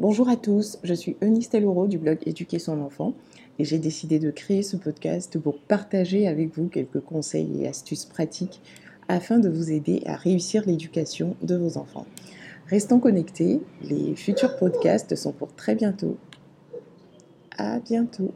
Bonjour à tous, je suis Eunice Teloro du blog Éduquer son enfant et j'ai décidé de créer ce podcast pour partager avec vous quelques conseils et astuces pratiques afin de vous aider à réussir l'éducation de vos enfants. Restons connectés, les futurs podcasts sont pour très bientôt. À bientôt.